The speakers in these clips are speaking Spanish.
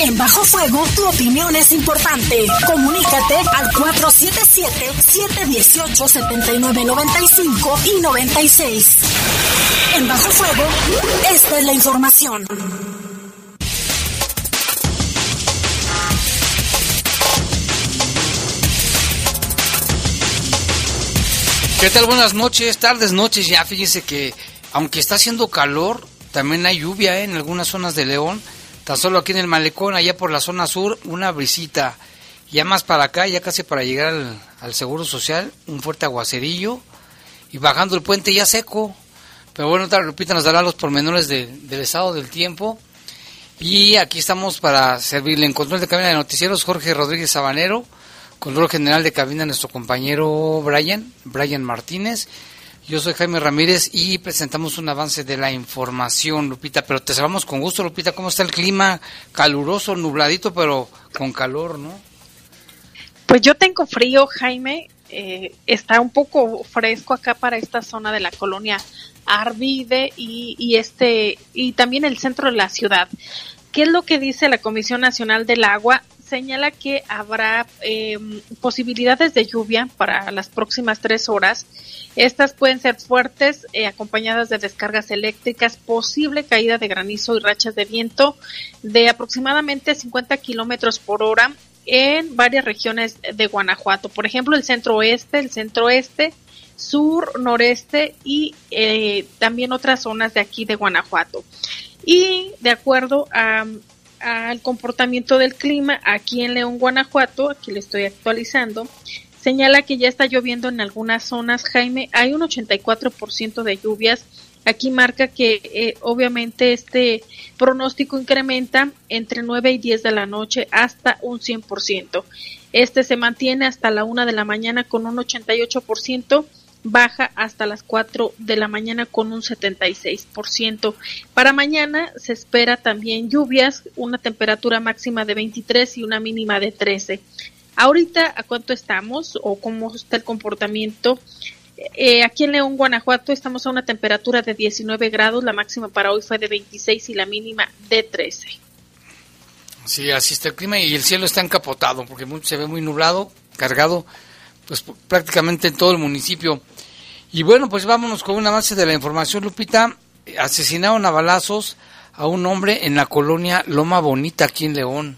En Bajo Fuego, tu opinión es importante. Comunícate al 477-718-7995 y 96. En Bajo Fuego, esta es la información. ¿Qué tal? Buenas noches, tardes, noches. Ya fíjese que aunque está haciendo calor, también hay lluvia ¿eh? en algunas zonas de León. Tan solo aquí en el malecón, allá por la zona sur, una brisita. Ya más para acá, ya casi para llegar al, Seguro Social, un fuerte aguacerillo. Y bajando el puente ya seco. Pero bueno, Lupita nos dará los pormenores del estado del tiempo. Y aquí estamos para servirle en control de cabina de noticieros Jorge Rodríguez Sabanero, control general de cabina nuestro compañero Brian, Brian Martínez. Yo soy Jaime Ramírez y presentamos un avance de la información, Lupita, pero te saludamos con gusto, Lupita. ¿Cómo está el clima? Caluroso, nubladito, pero con calor, ¿no? Pues yo tengo frío, Jaime. Eh, está un poco fresco acá para esta zona de la colonia Arvide y, y, este y también el centro de la ciudad. ¿Qué es lo que dice la Comisión Nacional del Agua? Señala que habrá eh, posibilidades de lluvia para las próximas tres horas. Estas pueden ser fuertes, eh, acompañadas de descargas eléctricas, posible caída de granizo y rachas de viento de aproximadamente 50 kilómetros por hora en varias regiones de Guanajuato. Por ejemplo, el centro oeste, el centro oeste, sur, noreste y eh, también otras zonas de aquí de Guanajuato. Y de acuerdo al comportamiento del clima aquí en León, Guanajuato, aquí le estoy actualizando, señala que ya está lloviendo en algunas zonas, Jaime, hay un 84% de lluvias. Aquí marca que eh, obviamente este pronóstico incrementa entre 9 y 10 de la noche hasta un 100%. Este se mantiene hasta la 1 de la mañana con un 88% baja hasta las 4 de la mañana con un 76%. Para mañana se espera también lluvias, una temperatura máxima de 23 y una mínima de 13. Ahorita, ¿a cuánto estamos o cómo está el comportamiento? Eh, aquí en León, Guanajuato, estamos a una temperatura de 19 grados, la máxima para hoy fue de 26 y la mínima de 13. Sí, así está el clima y el cielo está encapotado porque se ve muy nublado, cargado pues prácticamente en todo el municipio. Y bueno, pues vámonos con un avance de la información, Lupita. Asesinaron a balazos a un hombre en la colonia Loma Bonita, aquí en León.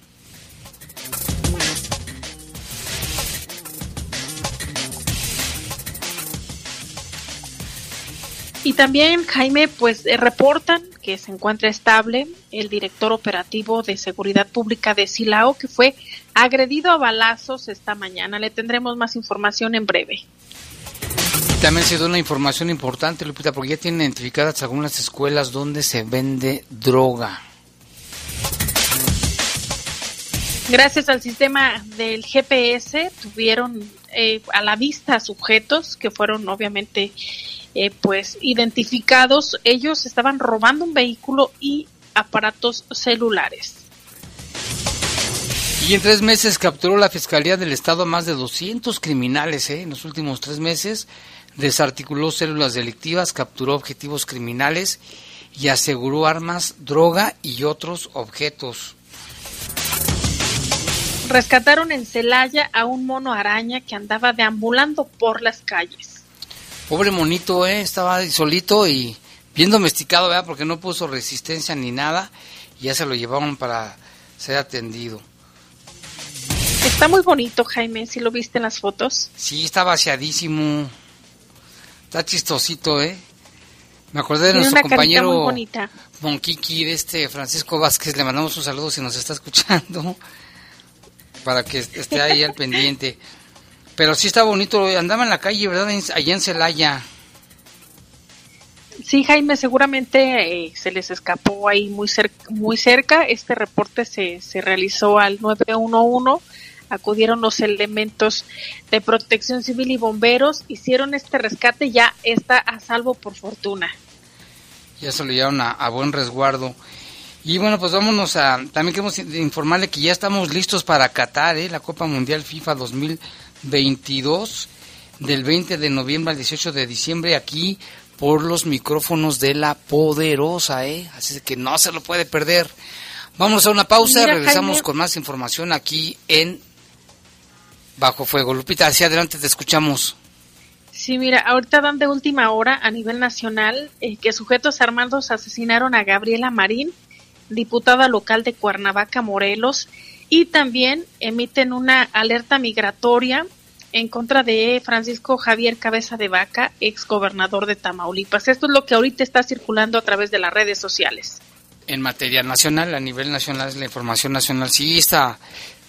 Y también, Jaime, pues eh, reportan que se encuentra estable el director operativo de seguridad pública de Silao, que fue agredido a balazos esta mañana. Le tendremos más información en breve. También se da una información importante, Lupita, porque ya tienen identificadas algunas escuelas donde se vende droga. Gracias al sistema del GPS tuvieron eh, a la vista sujetos que fueron obviamente eh, pues identificados. Ellos estaban robando un vehículo y aparatos celulares. Y en tres meses capturó la Fiscalía del Estado a más de 200 criminales. ¿eh? En los últimos tres meses desarticuló células delictivas, capturó objetivos criminales y aseguró armas, droga y otros objetos. Rescataron en Celaya a un mono araña que andaba deambulando por las calles. Pobre monito, ¿eh? estaba solito y bien domesticado, ¿verdad? Porque no puso resistencia ni nada y ya se lo llevaron para ser atendido. Está muy bonito, Jaime, si lo viste en las fotos. Sí, está vaciadísimo. Está chistosito, ¿eh? Me acordé de nuestro compañero Monquiqui, de este Francisco Vázquez. Le mandamos un saludo si nos está escuchando. Para que esté ahí al pendiente. Pero sí está bonito. Andaba en la calle, ¿verdad? Allá en Celaya. Sí, Jaime, seguramente eh, se les escapó ahí muy, muy cerca. Este reporte se, se realizó al 911 acudieron los elementos de protección civil y bomberos, hicieron este rescate, ya está a salvo por fortuna. Ya se lo llevaron a, buen resguardo. Y bueno, pues vámonos a, también queremos informarle que ya estamos listos para Qatar, ¿eh? la Copa Mundial FIFA 2022, del 20 de noviembre al 18 de diciembre, aquí por los micrófonos de la poderosa, ¿eh? Así que no se lo puede perder. Vamos a una pausa, regresamos con más información aquí en Bajo Fuego. Lupita, hacia adelante te escuchamos. Sí, mira, ahorita dan de última hora a nivel nacional eh, que sujetos armados asesinaron a Gabriela Marín, diputada local de Cuernavaca, Morelos, y también emiten una alerta migratoria en contra de Francisco Javier Cabeza de Vaca, ex gobernador de Tamaulipas. Esto es lo que ahorita está circulando a través de las redes sociales. En materia nacional, a nivel nacional, la información nacional, sí, esta,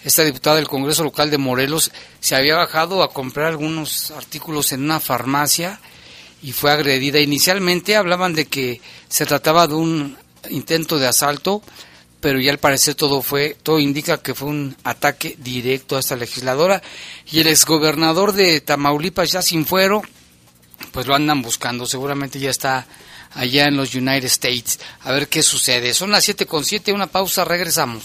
esta diputada del Congreso Local de Morelos se había bajado a comprar algunos artículos en una farmacia y fue agredida. Inicialmente hablaban de que se trataba de un intento de asalto, pero ya al parecer todo fue, todo indica que fue un ataque directo a esta legisladora y el exgobernador de Tamaulipas ya sin fuero, pues lo andan buscando, seguramente ya está allá en los United States. A ver qué sucede. Son las siete con siete, una pausa, regresamos.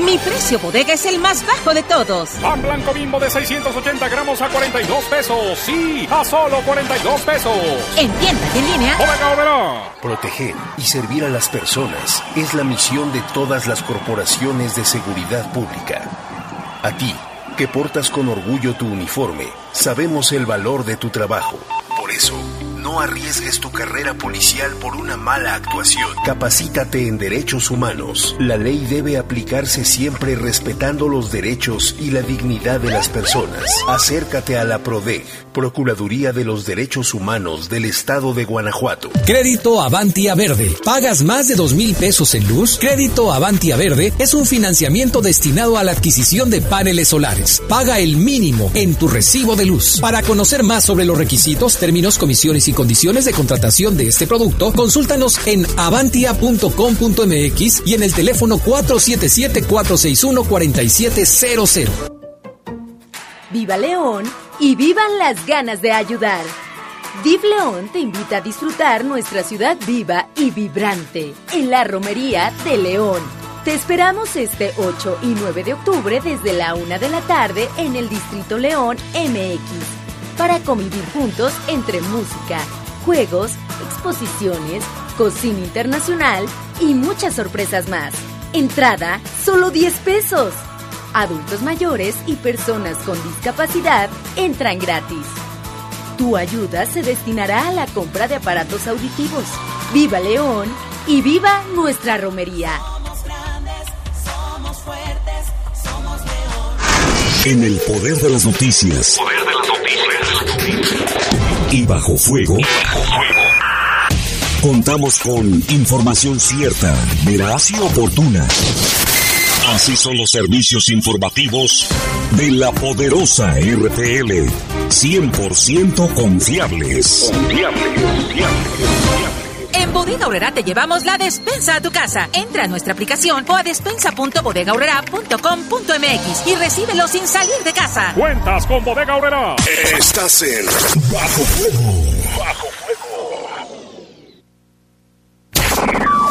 mi precio bodega es el más bajo de todos. Pan blanco bimbo de 680 gramos a 42 pesos. Sí, a solo 42 pesos. En tienda y en línea. Bodega Oberá. Proteger y servir a las personas es la misión de todas las corporaciones de seguridad pública. A ti, que portas con orgullo tu uniforme, sabemos el valor de tu trabajo. Por eso, no arriesgues tu carrera policial por una mala actuación. Capacítate en derechos humanos. La ley debe aplicarse siempre respetando los derechos y la dignidad de las personas. Acércate a la PRODEG, Procuraduría de los Derechos Humanos del Estado de Guanajuato. Crédito Avantia Verde. ¿Pagas más de dos mil pesos en luz? Crédito Avantia Verde es un financiamiento destinado a la adquisición de paneles solares. Paga el mínimo en tu recibo de luz. Para conocer más sobre los requisitos, términos, comisiones y condiciones de contratación de este producto, consúltanos en avantia.com.mx y en el teléfono 477-461-4700. Viva León y vivan las ganas de ayudar. Div León te invita a disfrutar nuestra ciudad viva y vibrante en la Romería de León. Te esperamos este 8 y 9 de octubre desde la 1 de la tarde en el Distrito León MX para convivir juntos entre música, juegos, exposiciones, cocina internacional y muchas sorpresas más. Entrada, solo 10 pesos. Adultos mayores y personas con discapacidad entran gratis. Tu ayuda se destinará a la compra de aparatos auditivos. ¡Viva León! Y viva nuestra romería. Somos grandes, somos fuertes, somos. En el poder de las noticias. Poder de las noticias y bajo fuego. Contamos con información cierta, veraz y oportuna. Así son los servicios informativos de la poderosa RTL. 100% confiables. Confiables, confiables. En Bodega Aurrera te llevamos la despensa a tu casa. Entra a nuestra aplicación o a despensa.bodegaurrera.com.mx y recíbelo sin salir de casa. Cuentas con Bodega Aurrera. Estás en Bajo Fuego. Bajo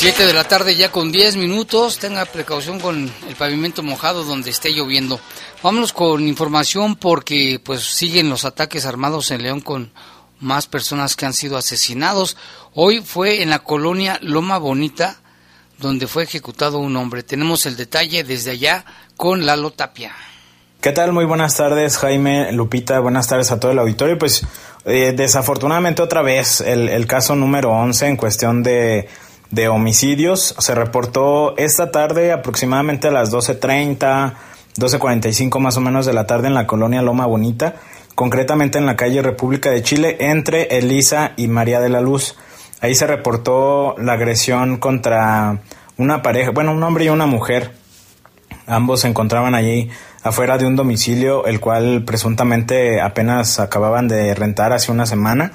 7 de la tarde ya con 10 minutos. Tenga precaución con el pavimento mojado donde esté lloviendo. Vámonos con información porque pues siguen los ataques armados en León con más personas que han sido asesinados. Hoy fue en la colonia Loma Bonita donde fue ejecutado un hombre. Tenemos el detalle desde allá con Lalo Tapia. ¿Qué tal? Muy buenas tardes, Jaime, Lupita, buenas tardes a todo el auditorio. Pues eh, desafortunadamente otra vez el, el, caso número 11 en cuestión de, de, homicidios se reportó esta tarde aproximadamente a las 12.30, 12.45 más o menos de la tarde en la colonia Loma Bonita, concretamente en la calle República de Chile entre Elisa y María de la Luz. Ahí se reportó la agresión contra una pareja, bueno, un hombre y una mujer. Ambos se encontraban allí afuera de un domicilio, el cual presuntamente apenas acababan de rentar hace una semana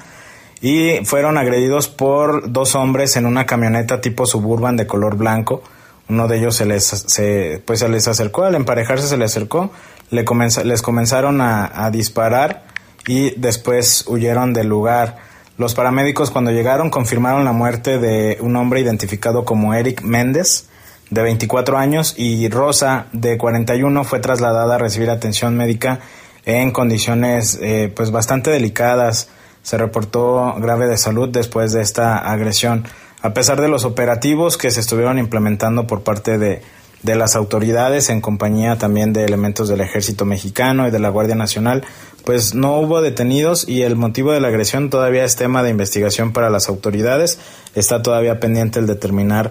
y fueron agredidos por dos hombres en una camioneta tipo suburban de color blanco. Uno de ellos se les, se, pues se les acercó, al emparejarse se le acercó, le les comenzaron a, a disparar y después huyeron del lugar. Los paramédicos cuando llegaron confirmaron la muerte de un hombre identificado como Eric Méndez, de 24 años, y Rosa, de 41, fue trasladada a recibir atención médica en condiciones eh, pues bastante delicadas. Se reportó grave de salud después de esta agresión. A pesar de los operativos que se estuvieron implementando por parte de, de las autoridades en compañía también de elementos del ejército mexicano y de la Guardia Nacional, pues no hubo detenidos y el motivo de la agresión todavía es tema de investigación para las autoridades. Está todavía pendiente el determinar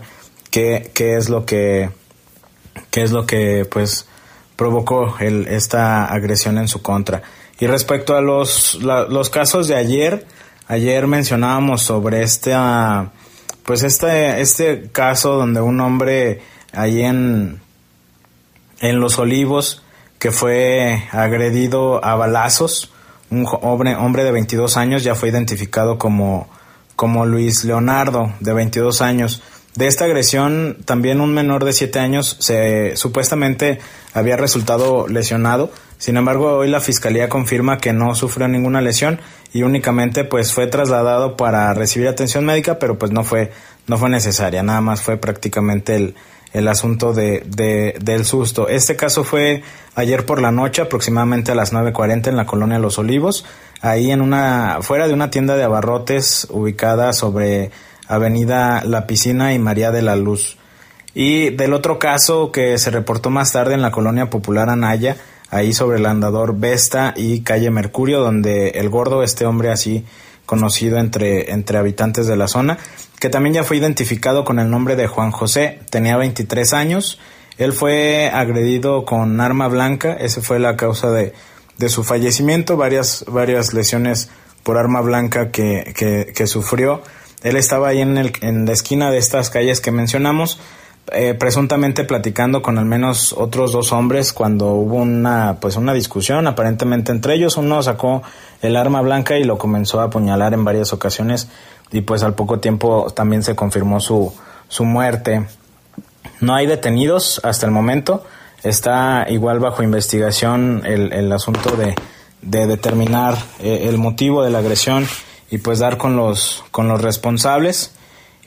qué, qué es lo que qué es lo que pues provocó el, esta agresión en su contra. Y respecto a los, los casos de ayer, ayer mencionábamos sobre este, pues este, este caso donde un hombre ahí en, en Los Olivos que fue agredido a balazos, un hombre, hombre de 22 años ya fue identificado como, como Luis Leonardo, de 22 años. De esta agresión, también un menor de 7 años se supuestamente había resultado lesionado. Sin embargo, hoy la fiscalía confirma que no sufrió ninguna lesión y únicamente pues fue trasladado para recibir atención médica, pero pues no fue no fue necesaria, nada más fue prácticamente el, el asunto de, de, del susto. Este caso fue ayer por la noche, aproximadamente a las 9.40 en la colonia Los Olivos, ahí en una, fuera de una tienda de abarrotes ubicada sobre Avenida La Piscina y María de la Luz. Y del otro caso que se reportó más tarde en la colonia popular Anaya, ahí sobre el andador Vesta y calle Mercurio, donde el gordo, este hombre así conocido entre, entre habitantes de la zona, que también ya fue identificado con el nombre de Juan José, tenía 23 años, él fue agredido con arma blanca, esa fue la causa de, de su fallecimiento, varias, varias lesiones por arma blanca que, que, que sufrió. Él estaba ahí en, el, en la esquina de estas calles que mencionamos, eh, presuntamente platicando con al menos otros dos hombres cuando hubo una pues una discusión aparentemente entre ellos. Uno sacó el arma blanca y lo comenzó a apuñalar en varias ocasiones y pues al poco tiempo también se confirmó su, su muerte. No hay detenidos hasta el momento. Está igual bajo investigación el, el asunto de, de determinar eh, el motivo de la agresión y pues dar con los, con los responsables.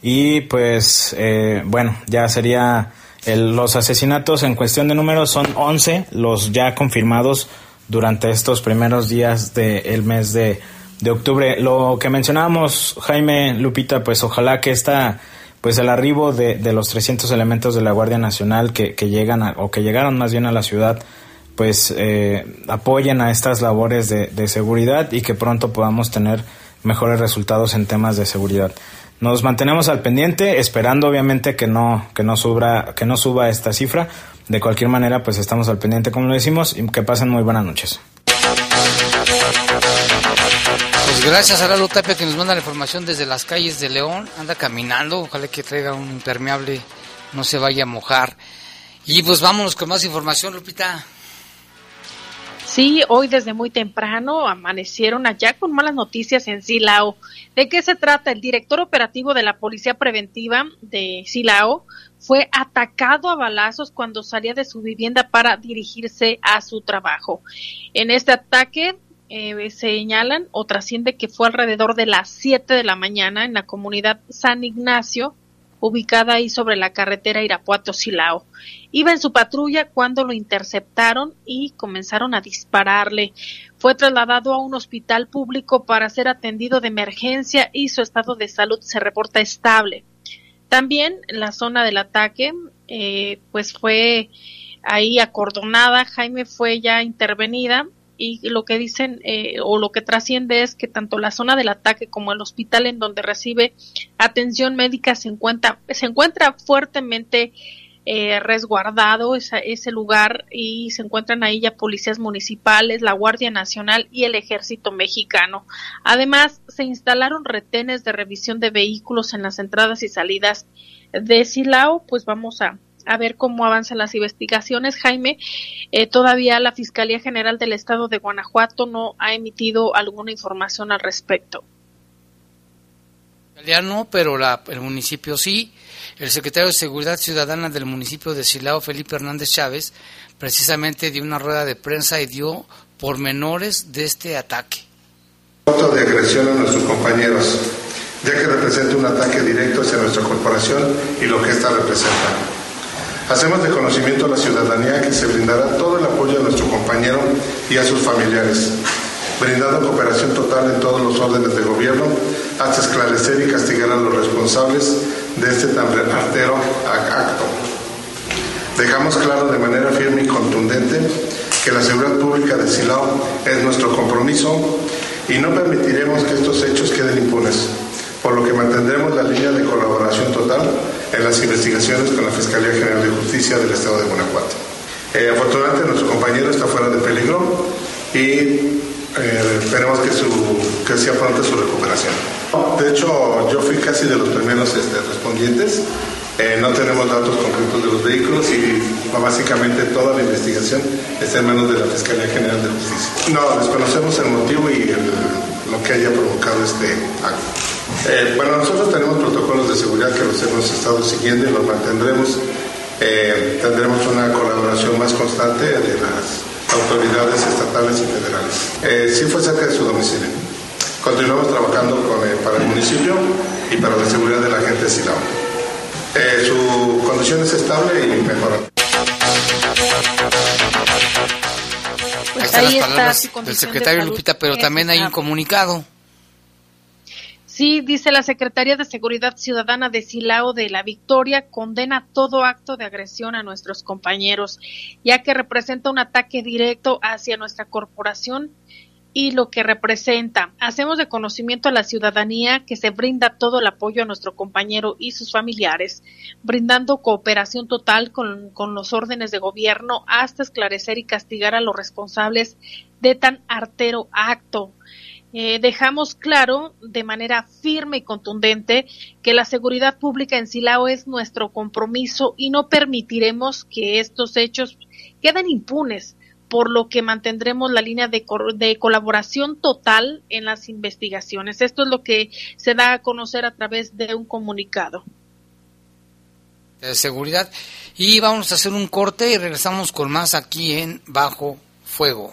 Y pues eh, bueno, ya sería el, los asesinatos en cuestión de números son 11 los ya confirmados durante estos primeros días del mes de, de octubre. Lo que mencionábamos, Jaime Lupita, pues ojalá que esta pues el arribo de, de, los 300 elementos de la Guardia Nacional que, que llegan o que llegaron más bien a la ciudad pues eh, apoyen a estas labores de, de seguridad y que pronto podamos tener mejores resultados en temas de seguridad. Nos mantenemos al pendiente, esperando obviamente que no, que no suba, que no suba esta cifra. De cualquier manera, pues estamos al pendiente, como lo decimos, y que pasen muy buenas noches. Pues gracias a Lalo Tapia que nos manda la información desde las calles de León. Anda caminando, ojalá que traiga un impermeable, no se vaya a mojar. Y pues vámonos con más información, Lupita. Sí, hoy desde muy temprano amanecieron allá con malas noticias en Silao. ¿De qué se trata? El director operativo de la Policía Preventiva de Silao fue atacado a balazos cuando salía de su vivienda para dirigirse a su trabajo. En este ataque eh, señalan o trasciende que fue alrededor de las 7 de la mañana en la comunidad San Ignacio, ubicada ahí sobre la carretera Irapuato-Silao. Iba en su patrulla cuando lo interceptaron y comenzaron a dispararle. Fue trasladado a un hospital público para ser atendido de emergencia y su estado de salud se reporta estable. También la zona del ataque, eh, pues fue ahí acordonada, Jaime fue ya intervenida y lo que dicen eh, o lo que trasciende es que tanto la zona del ataque como el hospital en donde recibe atención médica se encuentra, se encuentra fuertemente eh, resguardado ese lugar y se encuentran ahí ya policías municipales, la Guardia Nacional y el Ejército Mexicano. Además, se instalaron retenes de revisión de vehículos en las entradas y salidas de Silao, pues vamos a, a ver cómo avanzan las investigaciones. Jaime, eh, todavía la Fiscalía General del Estado de Guanajuato no ha emitido alguna información al respecto. No, pero la, el municipio sí. El secretario de Seguridad Ciudadana del municipio de Silao, Felipe Hernández Chávez, precisamente dio una rueda de prensa y dio pormenores de este ataque. de agresión a nuestros compañeros, ya que representa un ataque directo hacia nuestra corporación y lo que ésta representa. Hacemos de conocimiento a la ciudadanía que se brindará todo el apoyo a nuestro compañero y a sus familiares, brindando cooperación total en todos los órdenes de gobierno hasta esclarecer y castigar a los responsables de este tan artero acto. Dejamos claro de manera firme y contundente que la seguridad pública de Silao es nuestro compromiso y no permitiremos que estos hechos queden impunes, por lo que mantendremos la línea de colaboración total en las investigaciones con la Fiscalía General de Justicia del Estado de Guanajuato. Eh, afortunadamente nuestro compañero está fuera de peligro y eh, esperemos que, su, que sea pronta su recuperación. De hecho, yo fui casi de los primeros este, respondientes. Eh, no tenemos datos concretos de los vehículos y básicamente toda la investigación está en manos de la Fiscalía General de Justicia. No, desconocemos el motivo y lo que haya provocado este acto. Eh, bueno, nosotros tenemos protocolos de seguridad que los hemos estado siguiendo y los mantendremos. tendremos una colaboración más constante de las autoridades estatales y federales. Eh, sí fue cerca de su domicilio. Continuamos trabajando con, para el municipio y para la seguridad de la gente de Silao. Eh, su condición es estable y mejora. Pues ahí están las palabras del secretario Lupita, pero también hay un comunicado. Sí, dice la Secretaría de Seguridad Ciudadana de Silao de la Victoria, condena todo acto de agresión a nuestros compañeros, ya que representa un ataque directo hacia nuestra corporación y lo que representa. Hacemos de conocimiento a la ciudadanía que se brinda todo el apoyo a nuestro compañero y sus familiares, brindando cooperación total con, con los órdenes de gobierno hasta esclarecer y castigar a los responsables de tan artero acto. Eh, dejamos claro de manera firme y contundente que la seguridad pública en Silao es nuestro compromiso y no permitiremos que estos hechos queden impunes, por lo que mantendremos la línea de, de colaboración total en las investigaciones. Esto es lo que se da a conocer a través de un comunicado. De seguridad. Y vamos a hacer un corte y regresamos con más aquí en Bajo Fuego.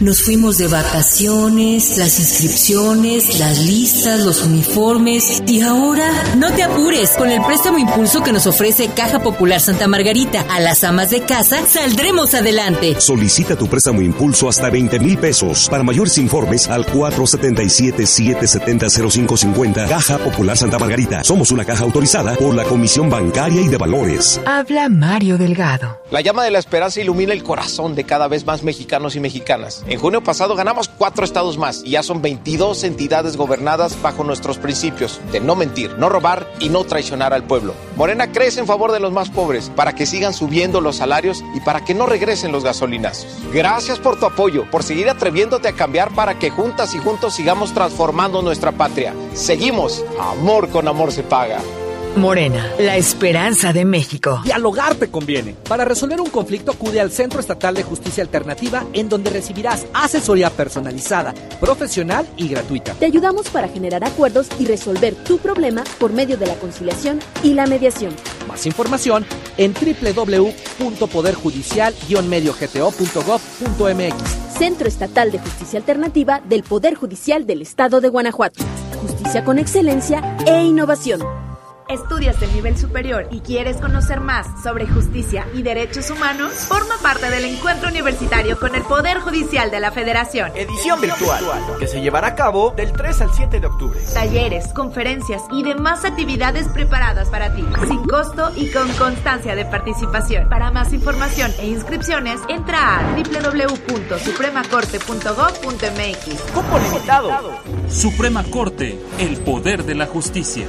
Nos fuimos de vacaciones, las inscripciones, las listas, los uniformes y ahora no te apures con el préstamo impulso que nos ofrece Caja Popular Santa Margarita. A las amas de casa saldremos adelante. Solicita tu préstamo impulso hasta 20 mil pesos. Para mayores informes al 477-770-0550 Caja Popular Santa Margarita. Somos una caja autorizada por la Comisión Bancaria y de Valores. Habla Mario Delgado. La llama de la esperanza ilumina el corazón de cada vez más mexicanos y mexicanas En junio pasado ganamos cuatro estados más y ya son 22 entidades gobernadas bajo nuestros principios de no mentir, no robar y no traicionar al pueblo. Morena crece en favor de los más pobres para que sigan subiendo los salarios y para que no regresen los gasolinazos. Gracias por tu apoyo, por seguir atreviéndote a cambiar para que juntas y juntos sigamos transformando nuestra patria. Seguimos. Amor con amor se paga. Morena, la esperanza de México. Dialogar te conviene. Para resolver un conflicto acude al Centro Estatal de Justicia Alternativa en donde recibirás asesoría personalizada, profesional y gratuita. Te ayudamos para generar acuerdos y resolver tu problema por medio de la conciliación y la mediación. Más información en www.poderjudicial-mediogto.gov.mx. Centro Estatal de Justicia Alternativa del Poder Judicial del Estado de Guanajuato. Justicia con excelencia e innovación. ¿Estudias el nivel superior y quieres conocer más sobre justicia y derechos humanos? Forma parte del encuentro universitario con el Poder Judicial de la Federación. Edición virtual, que se llevará a cabo del 3 al 7 de octubre. Talleres, conferencias y demás actividades preparadas para ti, sin costo y con constancia de participación. Para más información e inscripciones, entra a www.supremacorte.gov.mx. Cupo limitado. Suprema Corte, el poder de la justicia.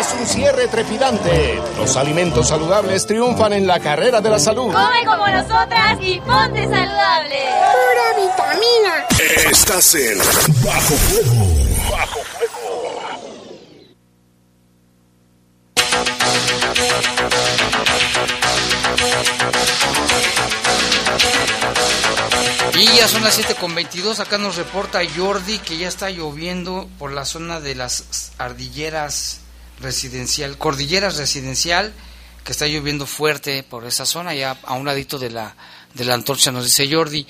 Es un cierre trepidante. Los alimentos saludables triunfan en la carrera de la salud. Come como nosotras y ponte saludable. Pura vitamina. Estás en Bajo Fuego. Bajo Y ya son las 7.22, acá nos reporta Jordi que ya está lloviendo por la zona de las ardilleras residencial, cordilleras residencial, que está lloviendo fuerte por esa zona, ya a un ladito de la, de la antorcha, nos dice Jordi.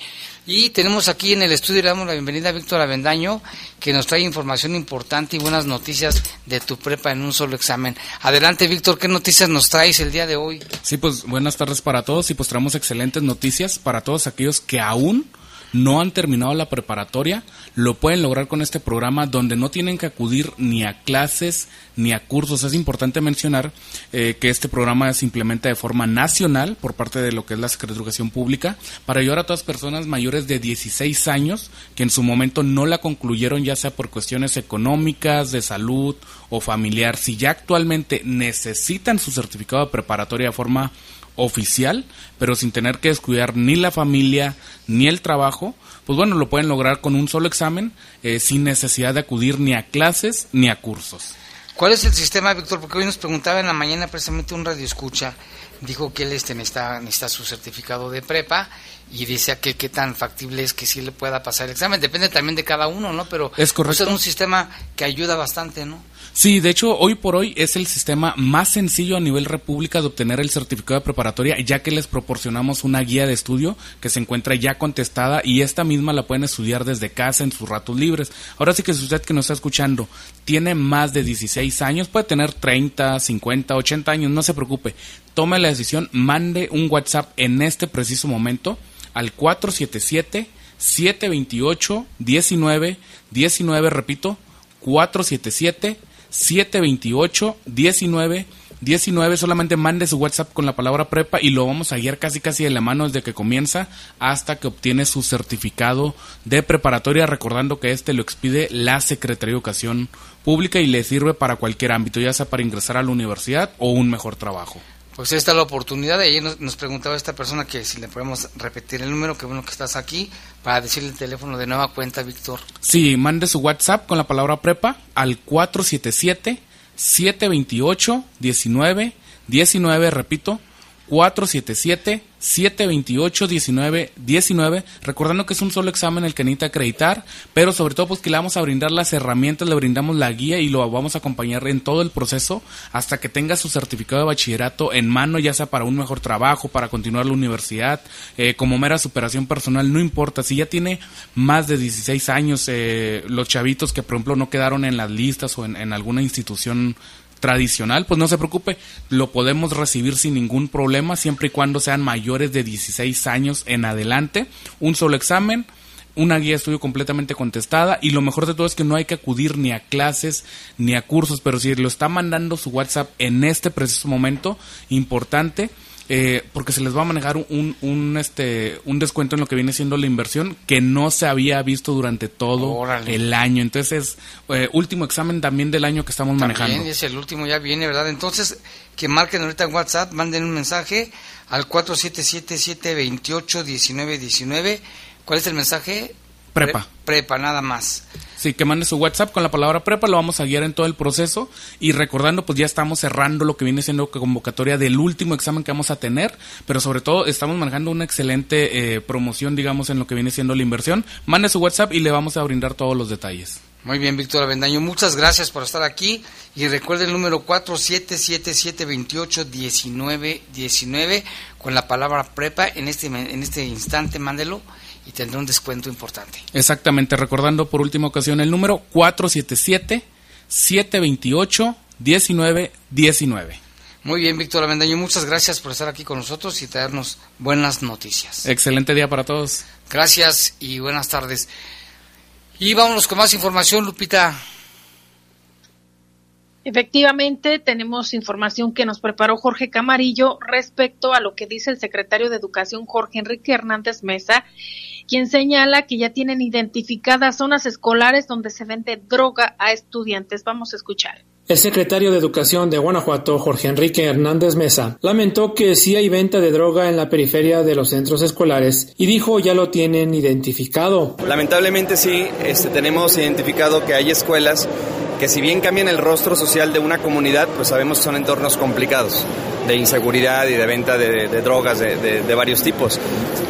Y tenemos aquí en el estudio, le damos la bienvenida a Víctor Avendaño, que nos trae información importante y buenas noticias de tu prepa en un solo examen. Adelante, Víctor, ¿qué noticias nos traes el día de hoy? Sí, pues buenas tardes para todos y pues traemos excelentes noticias para todos aquellos que aún no han terminado la preparatoria, lo pueden lograr con este programa donde no tienen que acudir ni a clases ni a cursos. Es importante mencionar eh, que este programa se implementa de forma nacional por parte de lo que es la Secretaría de Educación Pública para ayudar a todas personas mayores de 16 años que en su momento no la concluyeron ya sea por cuestiones económicas, de salud o familiar. Si ya actualmente necesitan su certificado de preparatoria de forma oficial, pero sin tener que descuidar ni la familia ni el trabajo, pues bueno, lo pueden lograr con un solo examen eh, sin necesidad de acudir ni a clases ni a cursos. ¿Cuál es el sistema, Víctor? Porque hoy nos preguntaba en la mañana precisamente un radio escucha, dijo que él este, necesita, necesita su certificado de prepa y decía que qué tan factible es que sí le pueda pasar el examen. Depende también de cada uno, ¿no? Pero es, correcto. es un sistema que ayuda bastante, ¿no? Sí, de hecho, hoy por hoy es el sistema más sencillo a nivel república de obtener el certificado de preparatoria, ya que les proporcionamos una guía de estudio que se encuentra ya contestada y esta misma la pueden estudiar desde casa en sus ratos libres. Ahora sí que si usted que nos está escuchando tiene más de 16 años, puede tener 30, 50, 80 años, no se preocupe. Tome la decisión, mande un WhatsApp en este preciso momento al 477 728 19 19, repito, 477 728 19 19 solamente mande su WhatsApp con la palabra prepa y lo vamos a guiar casi casi de la mano desde que comienza hasta que obtiene su certificado de preparatoria recordando que este lo expide la Secretaría de Educación Pública y le sirve para cualquier ámbito ya sea para ingresar a la universidad o un mejor trabajo. Pues esta es la oportunidad. Ayer nos, preguntaba esta persona que si le podemos repetir el número, que bueno que estás aquí, para decirle el teléfono de nueva cuenta, Víctor. Sí, mande su WhatsApp con la palabra prepa al 477-728-19, 19, repito, 477 728 19 19 recordando que es un solo examen el que necesita acreditar pero sobre todo pues que le vamos a brindar las herramientas le brindamos la guía y lo vamos a acompañar en todo el proceso hasta que tenga su certificado de bachillerato en mano ya sea para un mejor trabajo para continuar la universidad eh, como mera superación personal no importa. Si ya tiene más de 16 años eh, los chavitos que por ejemplo no quedaron en las listas o en, en alguna institución tradicional, pues no se preocupe, lo podemos recibir sin ningún problema, siempre y cuando sean mayores de 16 años en adelante. Un solo examen, una guía de estudio completamente contestada y lo mejor de todo es que no hay que acudir ni a clases ni a cursos, pero si lo está mandando su WhatsApp en este preciso momento, importante, eh, porque se les va a manejar un, un, este, un descuento en lo que viene siendo la inversión que no se había visto durante todo el año. Entonces, eh, último examen también del año que estamos manejando. También es el último, ya viene, ¿verdad? Entonces, que marquen ahorita en WhatsApp, manden un mensaje al 477-728-1919. ¿Cuál es el mensaje? Prepa. prepa, nada más. Sí, que mande su WhatsApp con la palabra prepa, lo vamos a guiar en todo el proceso y recordando, pues ya estamos cerrando lo que viene siendo convocatoria del último examen que vamos a tener, pero sobre todo estamos manejando una excelente eh, promoción, digamos, en lo que viene siendo la inversión. Mande su WhatsApp y le vamos a brindar todos los detalles. Muy bien, Víctor Avendaño, muchas gracias por estar aquí y recuerde el número 4777281919 con la palabra prepa en este en este instante, mándelo y tendrá un descuento importante. Exactamente, recordando por última ocasión el número 477-728-1919. Muy bien, Víctor Avendaño, muchas gracias por estar aquí con nosotros y traernos buenas noticias. Excelente día para todos. Gracias y buenas tardes. Y vámonos con más información, Lupita. Efectivamente, tenemos información que nos preparó Jorge Camarillo respecto a lo que dice el secretario de Educación Jorge Enrique Hernández Mesa, quien señala que ya tienen identificadas zonas escolares donde se vende droga a estudiantes. Vamos a escuchar. El secretario de Educación de Guanajuato, Jorge Enrique Hernández Mesa, lamentó que sí hay venta de droga en la periferia de los centros escolares y dijo ya lo tienen identificado. Lamentablemente sí, este, tenemos identificado que hay escuelas que si bien cambian el rostro social de una comunidad, pues sabemos que son entornos complicados de inseguridad y de venta de, drogas de, varios tipos.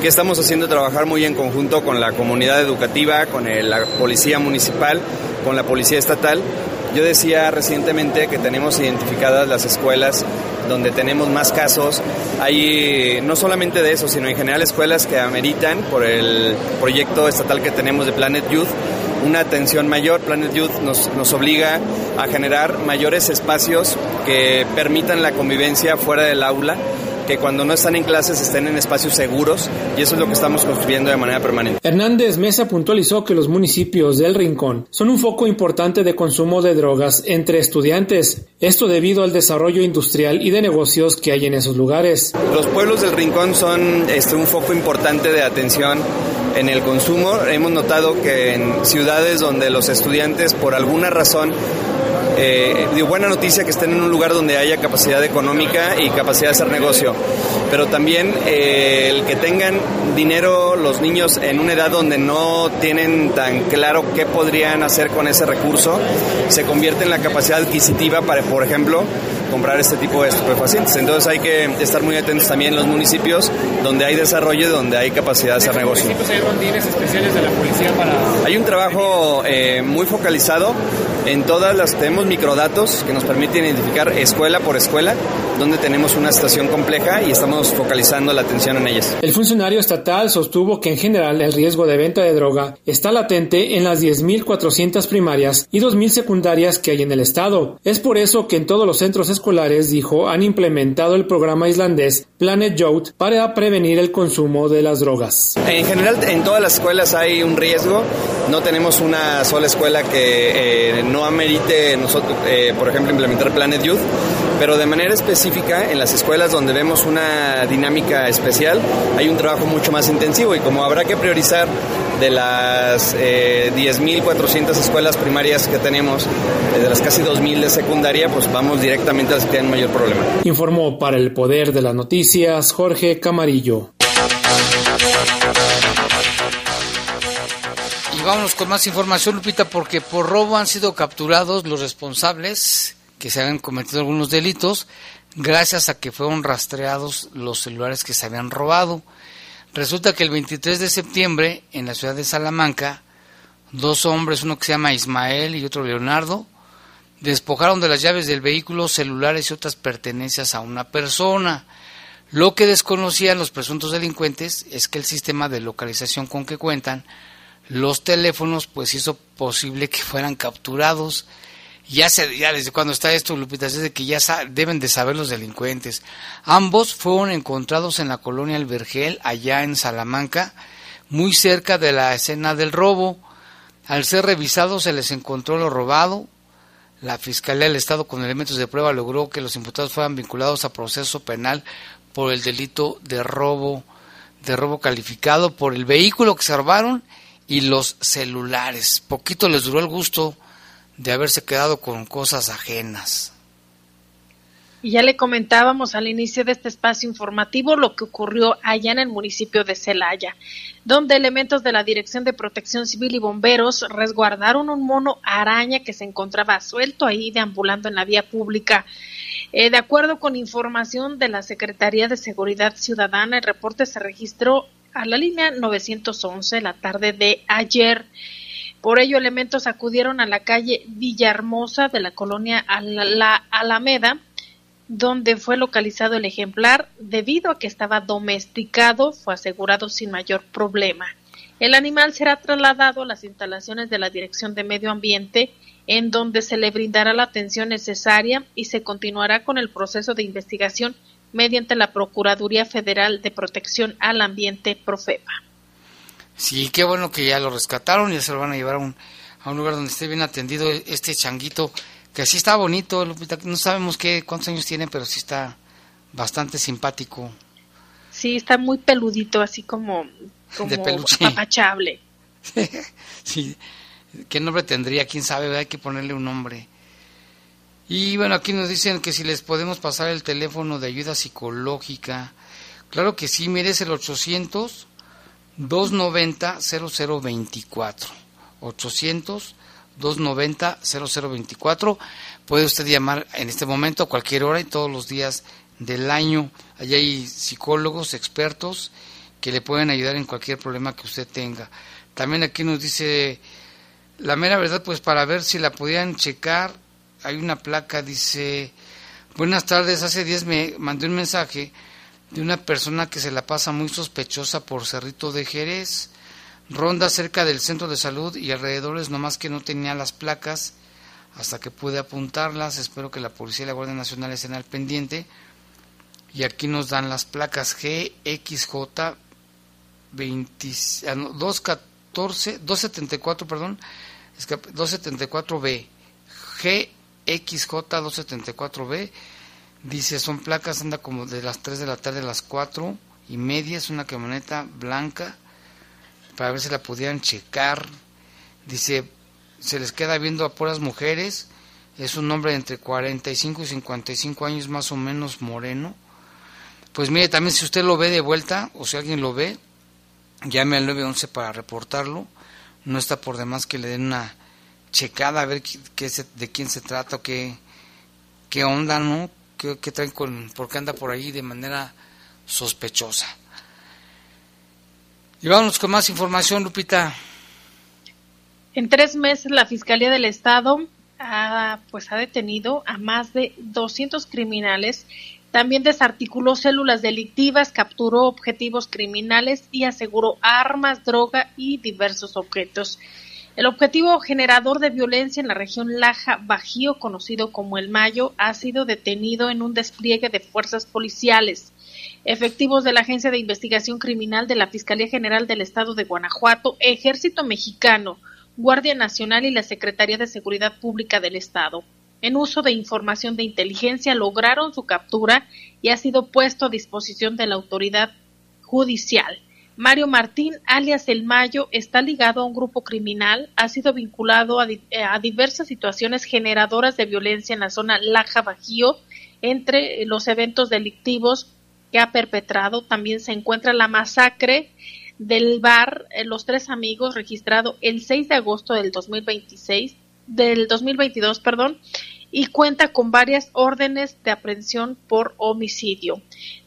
¿Qué estamos haciendo? Trabajar muy en conjunto con la comunidad educativa, con la policía municipal, con la policía estatal. Yo decía recientemente que tenemos identificadas las escuelas donde tenemos más casos. Hay no solamente de eso, sino en general escuelas que ameritan por el proyecto estatal que tenemos de Planet Youth una atención mayor. Planet Youth nos, nos obliga a generar mayores espacios que permitan la convivencia fuera del aula que cuando no están en clases estén en espacios seguros y eso es lo que estamos construyendo de manera permanente. Hernández Mesa puntualizó que los municipios del Rincón son un foco importante de consumo de drogas entre estudiantes, esto debido al desarrollo industrial y de negocios que hay en esos lugares. Los pueblos del Rincón son este, un foco importante de atención en el consumo. Hemos notado que en ciudades donde los estudiantes por alguna razón eh, buena noticia que estén en un lugar donde haya capacidad económica y capacidad de hacer negocio, pero también eh, el que tengan dinero los niños en una edad donde no tienen tan claro qué podrían hacer con ese recurso, se convierte en la capacidad adquisitiva para, por ejemplo, comprar este tipo de estupefacientes. Entonces hay que estar muy atentos también en los municipios donde hay desarrollo y donde hay capacidad de hacer negocio. ¿Hay especiales de la policía para...? Hay un trabajo eh, muy focalizado en todas las... Tenemos microdatos que nos permiten identificar escuela por escuela donde tenemos una situación compleja y estamos focalizando la atención en ellas. El funcionario estatal sostuvo que en general el riesgo de venta de droga está latente en las 10.400 primarias y 2.000 secundarias que hay en el estado. Es por eso que en todos los centros escolares, dijo, han implementado el programa islandés Planet Youth para prevenir el consumo de las drogas. En general, en todas las escuelas hay un riesgo. No tenemos una sola escuela que eh, no amerite nosotros, eh, por ejemplo, implementar Planet Youth, pero de manera específica en las escuelas donde vemos una dinámica especial hay un trabajo mucho más intensivo y como habrá que priorizar de las eh, 10.400 escuelas primarias que tenemos, eh, de las casi 2.000 de secundaria, pues vamos directamente a las que tienen mayor problema. Informó para el Poder de las Noticias Jorge Camarillo. Y vámonos con más información, Lupita, porque por robo han sido capturados los responsables que se habían cometido algunos delitos gracias a que fueron rastreados los celulares que se habían robado. Resulta que el 23 de septiembre, en la ciudad de Salamanca, dos hombres, uno que se llama Ismael y otro Leonardo, despojaron de las llaves del vehículo celulares y otras pertenencias a una persona. Lo que desconocían los presuntos delincuentes es que el sistema de localización con que cuentan los teléfonos pues hizo posible que fueran capturados. Ya, se, ya desde cuando está esto, Lupita, es de que ya deben de saber los delincuentes. Ambos fueron encontrados en la colonia El Vergel, allá en Salamanca, muy cerca de la escena del robo. Al ser revisados se les encontró lo robado. La Fiscalía del Estado con elementos de prueba logró que los imputados fueran vinculados a proceso penal por el delito de robo, de robo calificado por el vehículo que se robaron y los celulares. Poquito les duró el gusto de haberse quedado con cosas ajenas. Y ya le comentábamos al inicio de este espacio informativo lo que ocurrió allá en el municipio de Celaya, donde elementos de la Dirección de Protección Civil y Bomberos resguardaron un mono araña que se encontraba suelto ahí deambulando en la vía pública. Eh, de acuerdo con información de la Secretaría de Seguridad Ciudadana, el reporte se registró a la línea 911 la tarde de ayer. Por ello, elementos acudieron a la calle Villahermosa de la colonia la Alameda donde fue localizado el ejemplar debido a que estaba domesticado, fue asegurado sin mayor problema. El animal será trasladado a las instalaciones de la Dirección de Medio Ambiente, en donde se le brindará la atención necesaria y se continuará con el proceso de investigación mediante la Procuraduría Federal de Protección al Ambiente, Profepa. Sí, qué bueno que ya lo rescataron y ya se lo van a llevar a un, a un lugar donde esté bien atendido este changuito que sí está bonito, no sabemos qué, cuántos años tiene, pero sí está bastante simpático. Sí, está muy peludito, así como, como de peluche. papachable. sí, ¿qué nombre tendría? ¿Quién sabe? Hay que ponerle un nombre. Y bueno, aquí nos dicen que si les podemos pasar el teléfono de ayuda psicológica. Claro que sí, mire, es el 800 290 0024. 800 290-0024. Puede usted llamar en este momento a cualquier hora y todos los días del año. Allí hay psicólogos, expertos que le pueden ayudar en cualquier problema que usted tenga. También aquí nos dice la mera verdad, pues para ver si la podían checar, hay una placa, dice, buenas tardes, hace 10 me mandé un mensaje de una persona que se la pasa muy sospechosa por Cerrito de Jerez ronda cerca del centro de salud y alrededores, nomás que no tenía las placas hasta que pude apuntarlas. Espero que la policía y la Guardia Nacional estén al pendiente. Y aquí nos dan las placas GXJ 214, 274, perdón, 274B. GXJ 274B. Dice, son placas, anda como de las 3 de la tarde a las 4 y media. Es una camioneta blanca para ver si la pudieran checar. Dice, se les queda viendo a puras mujeres. Es un hombre de entre 45 y 55 años más o menos moreno. Pues mire, también si usted lo ve de vuelta o si alguien lo ve, llame al 911 para reportarlo. No está por demás que le den una checada a ver qué, de quién se trata qué, qué onda, ¿no? ¿Qué, qué traen con, por qué anda por ahí de manera sospechosa. Y vamos con más información, Lupita. En tres meses, la Fiscalía del Estado ha, pues, ha detenido a más de 200 criminales. También desarticuló células delictivas, capturó objetivos criminales y aseguró armas, droga y diversos objetos. El objetivo generador de violencia en la región Laja Bajío, conocido como el Mayo, ha sido detenido en un despliegue de fuerzas policiales. Efectivos de la Agencia de Investigación Criminal de la Fiscalía General del Estado de Guanajuato, Ejército Mexicano, Guardia Nacional y la Secretaría de Seguridad Pública del Estado, en uso de información de inteligencia, lograron su captura y ha sido puesto a disposición de la autoridad judicial. Mario Martín, alias El Mayo, está ligado a un grupo criminal, ha sido vinculado a, a diversas situaciones generadoras de violencia en la zona Laja Bajío, entre los eventos delictivos que ha perpetrado. También se encuentra la masacre del bar eh, Los Tres Amigos registrado el 6 de agosto del 2026 del 2022, perdón, y cuenta con varias órdenes de aprehensión por homicidio.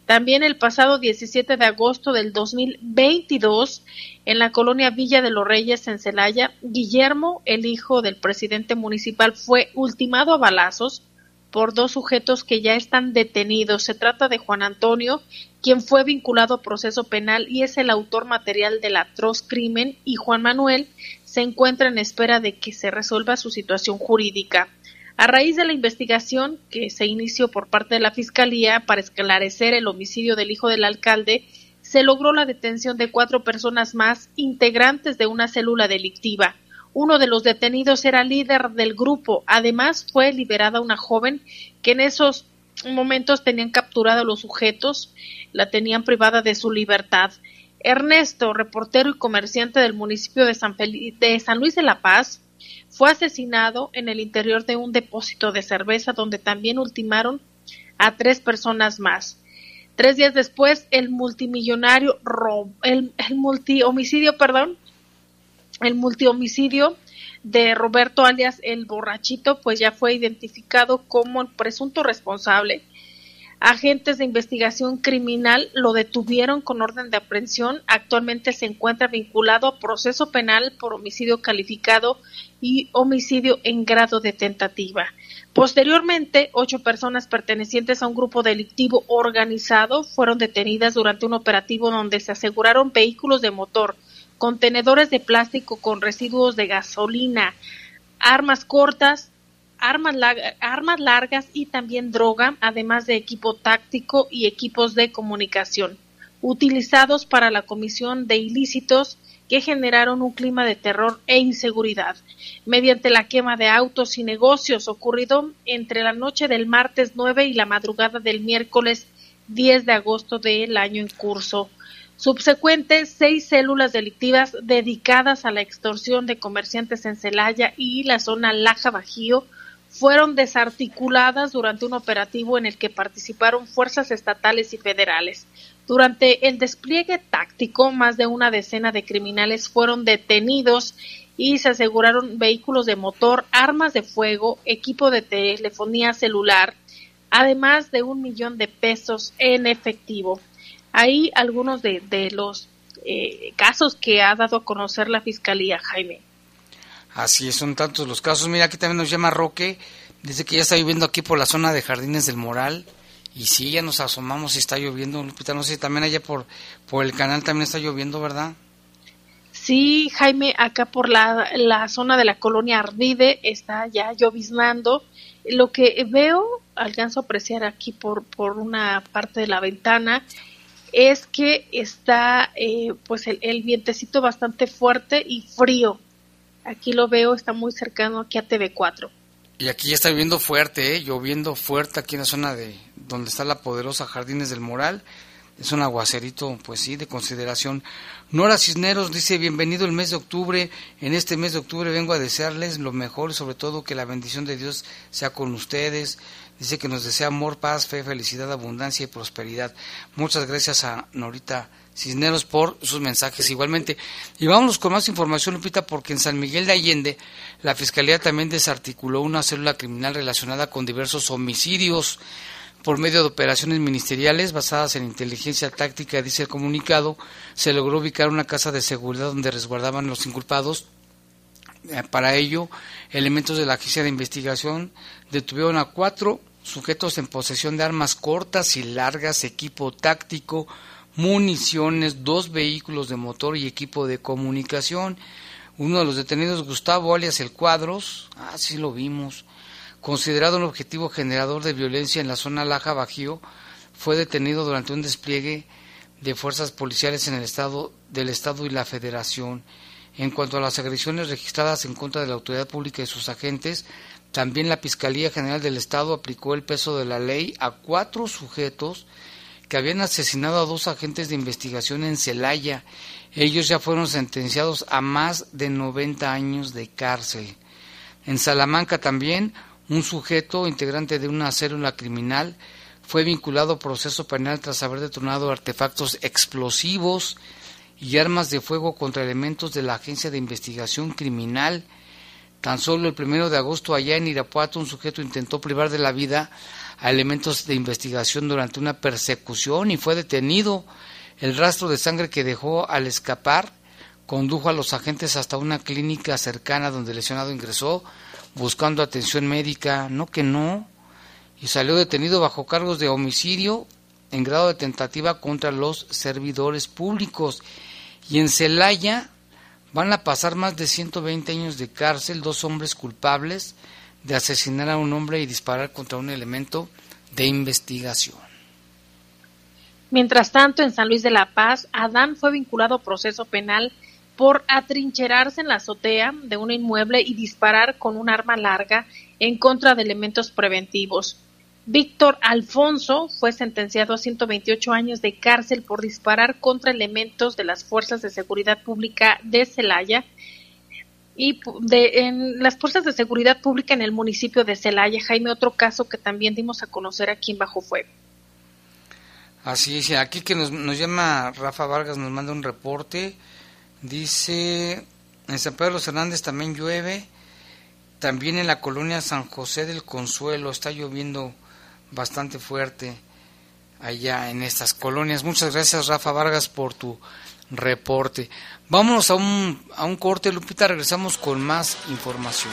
También el pasado 17 de agosto del 2022, en la colonia Villa de los Reyes, en Celaya, Guillermo, el hijo del presidente municipal, fue ultimado a balazos por dos sujetos que ya están detenidos. Se trata de Juan Antonio, quien fue vinculado a proceso penal y es el autor material del atroz crimen, y Juan Manuel se encuentra en espera de que se resuelva su situación jurídica. A raíz de la investigación que se inició por parte de la Fiscalía para esclarecer el homicidio del hijo del alcalde, se logró la detención de cuatro personas más integrantes de una célula delictiva. Uno de los detenidos era líder del grupo. Además, fue liberada una joven que en esos momentos tenían capturado a los sujetos, la tenían privada de su libertad. Ernesto, reportero y comerciante del municipio de San, de San Luis de la Paz, fue asesinado en el interior de un depósito de cerveza donde también ultimaron a tres personas más. Tres días después, el multimillonario, el, el multihomicidio, perdón, el multihomicidio de Roberto alias el borrachito, pues ya fue identificado como el presunto responsable Agentes de investigación criminal lo detuvieron con orden de aprehensión. Actualmente se encuentra vinculado a proceso penal por homicidio calificado y homicidio en grado de tentativa. Posteriormente, ocho personas pertenecientes a un grupo delictivo organizado fueron detenidas durante un operativo donde se aseguraron vehículos de motor, contenedores de plástico con residuos de gasolina, armas cortas, armas, largas y también droga, además de equipo táctico y equipos de comunicación, utilizados para la comisión de ilícitos que generaron un clima de terror e inseguridad, mediante la quema de autos y negocios ocurrido entre la noche del martes 9 y la madrugada del miércoles 10 de agosto del año en curso. Subsecuente, seis células delictivas dedicadas a la extorsión de comerciantes en Celaya y la zona Laja Bajío fueron desarticuladas durante un operativo en el que participaron fuerzas estatales y federales. Durante el despliegue táctico, más de una decena de criminales fueron detenidos y se aseguraron vehículos de motor, armas de fuego, equipo de telefonía celular, además de un millón de pesos en efectivo. Hay algunos de, los eh, casos que ha dado a conocer la Fiscalía, Jaime. Así es, son tantos los casos. Mira, aquí también nos llama Roque, dice que ya está lloviendo aquí por la zona de Jardines del Moral. Y sí, ya nos asomamos y está lloviendo, Lupita. No sé, también allá por, por el canal también está lloviendo, ¿verdad? Sí, Jaime, acá por la, la zona de la colonia Ardide está ya lloviznando. Lo que veo, alcanzo a apreciar aquí por, por una parte de la ventana, es que está eh, pues el, el vientecito bastante fuerte y frío. Aquí lo veo, está muy cercano aquí a TV4. Y aquí ya está lloviendo fuerte, ¿eh? lloviendo fuerte aquí en la zona de donde está la poderosa Jardines del Moral. Es un aguacerito, pues sí, de consideración. Nora Cisneros dice, bienvenido el mes de octubre. En este mes de octubre vengo a desearles lo mejor y sobre todo que la bendición de Dios sea con ustedes. Dice que nos desea amor, paz, fe, felicidad, abundancia y prosperidad. Muchas gracias a Norita Cisneros por sus mensajes igualmente. Y vámonos con más información, Lupita, porque en San Miguel de Allende la Fiscalía también desarticuló una célula criminal relacionada con diversos homicidios por medio de operaciones ministeriales basadas en inteligencia táctica, dice el comunicado, se logró ubicar una casa de seguridad donde resguardaban los inculpados. Eh, para ello, elementos de la agencia de investigación detuvieron a cuatro sujetos en posesión de armas cortas y largas, equipo táctico, municiones, dos vehículos de motor y equipo de comunicación. Uno de los detenidos, Gustavo alias El Cuadros, así lo vimos, considerado un objetivo generador de violencia en la zona Laja Bajío, fue detenido durante un despliegue de fuerzas policiales en el estado del estado y la Federación. En cuanto a las agresiones registradas en contra de la autoridad pública y sus agentes, también la Fiscalía General del Estado aplicó el peso de la ley a cuatro sujetos que habían asesinado a dos agentes de investigación en Celaya. Ellos ya fueron sentenciados a más de 90 años de cárcel. En Salamanca también, un sujeto integrante de una célula criminal fue vinculado a proceso penal tras haber detonado artefactos explosivos y armas de fuego contra elementos de la Agencia de Investigación Criminal. Tan solo el primero de agosto allá en Irapuato un sujeto intentó privar de la vida a elementos de investigación durante una persecución y fue detenido. El rastro de sangre que dejó al escapar condujo a los agentes hasta una clínica cercana donde el lesionado ingresó buscando atención médica, no que no, y salió detenido bajo cargos de homicidio en grado de tentativa contra los servidores públicos. Y en Celaya van a pasar más de 120 años de cárcel dos hombres culpables de asesinar a un hombre y disparar contra un elemento de investigación. Mientras tanto, en San Luis de la Paz, Adán fue vinculado a proceso penal por atrincherarse en la azotea de un inmueble y disparar con un arma larga en contra de elementos preventivos. Víctor Alfonso fue sentenciado a 128 años de cárcel por disparar contra elementos de las Fuerzas de Seguridad Pública de Celaya y de, en las Fuerzas de Seguridad Pública en el municipio de Celaya. Jaime, otro caso que también dimos a conocer aquí en Bajo Fuego. Así es, aquí que nos, nos llama Rafa Vargas, nos manda un reporte. Dice, en San Pedro Hernández también llueve. También en la colonia San José del Consuelo está lloviendo bastante fuerte allá en estas colonias. Muchas gracias Rafa Vargas por tu reporte. Vámonos a un, a un corte, Lupita, regresamos con más información.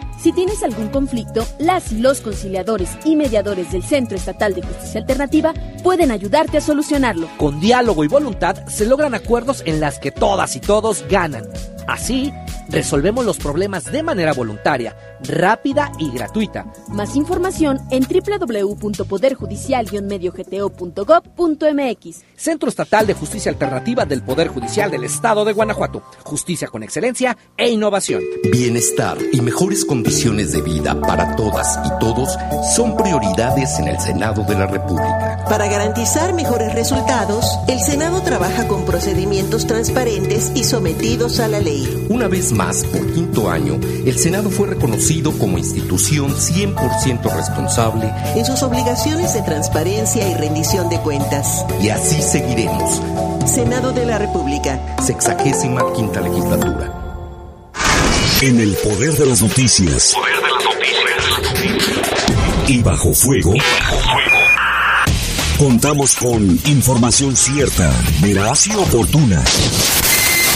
Si tienes algún conflicto, las y los conciliadores y mediadores del Centro Estatal de Justicia Alternativa pueden ayudarte a solucionarlo. Con diálogo y voluntad se logran acuerdos en las que todas y todos ganan. Así, resolvemos los problemas de manera voluntaria, rápida y gratuita. Más información en www.poderjudicial-mediogto.gov.mx. Centro Estatal de Justicia Alternativa del Poder Judicial del Estado de Guanajuato. Justicia con excelencia e innovación. Bienestar y mejores condiciones de vida para todas y todos son prioridades en el Senado de la República. Para garantizar mejores resultados, el Senado trabaja con procedimientos transparentes y sometidos a la ley. Una vez más, por quinto año, el Senado fue reconocido como institución 100% responsable en sus obligaciones de transparencia y rendición de cuentas. Y así seguiremos. Senado de la República. Sexagésima quinta legislatura. En el poder de las noticias. Poder de las noticias. Y bajo fuego. Contamos con información cierta, veraz y oportuna.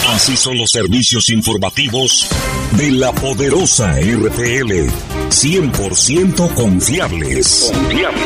Así son los servicios informativos de la poderosa RPL. 100% confiables. Confiables,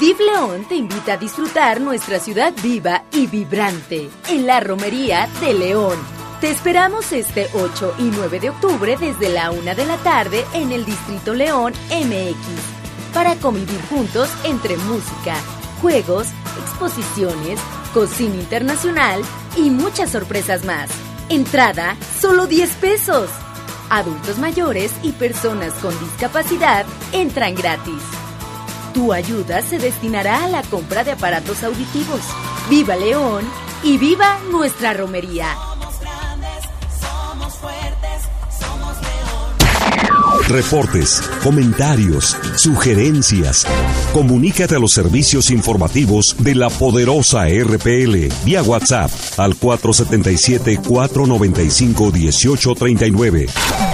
Div León te invita a disfrutar nuestra ciudad viva y vibrante en la Romería de León. Te esperamos este 8 y 9 de octubre desde la 1 de la tarde en el Distrito León MX para convivir juntos entre música, juegos, exposiciones, cocina internacional y muchas sorpresas más. Entrada solo 10 pesos. Adultos mayores y personas con discapacidad entran gratis. Tu ayuda se destinará a la compra de aparatos auditivos. ¡Viva León! ¡Y viva nuestra romería! Reportes, comentarios, sugerencias. Comunícate a los servicios informativos de la poderosa RPL vía WhatsApp al 477-495-1839.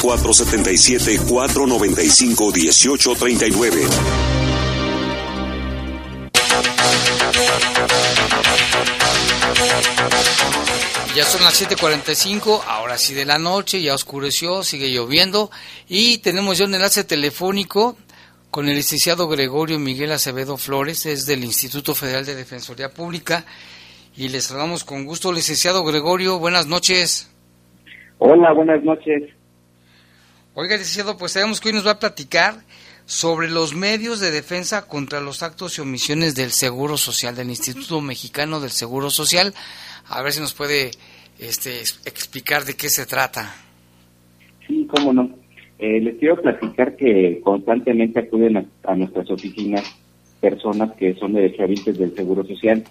477-495-1839. Ya son las 7:45, ahora sí de la noche, ya oscureció, sigue lloviendo y tenemos ya un enlace telefónico con el licenciado Gregorio Miguel Acevedo Flores, es del Instituto Federal de Defensoría Pública y les saludamos con gusto, licenciado Gregorio, buenas noches. Hola, buenas noches. Oiga, licenciado, pues sabemos que hoy nos va a platicar sobre los medios de defensa contra los actos y omisiones del Seguro Social, del Instituto Mexicano del Seguro Social. A ver si nos puede este, explicar de qué se trata. Sí, cómo no. Eh, les quiero platicar que constantemente acuden a, nuestras oficinas personas que son derechohabientes del Seguro Social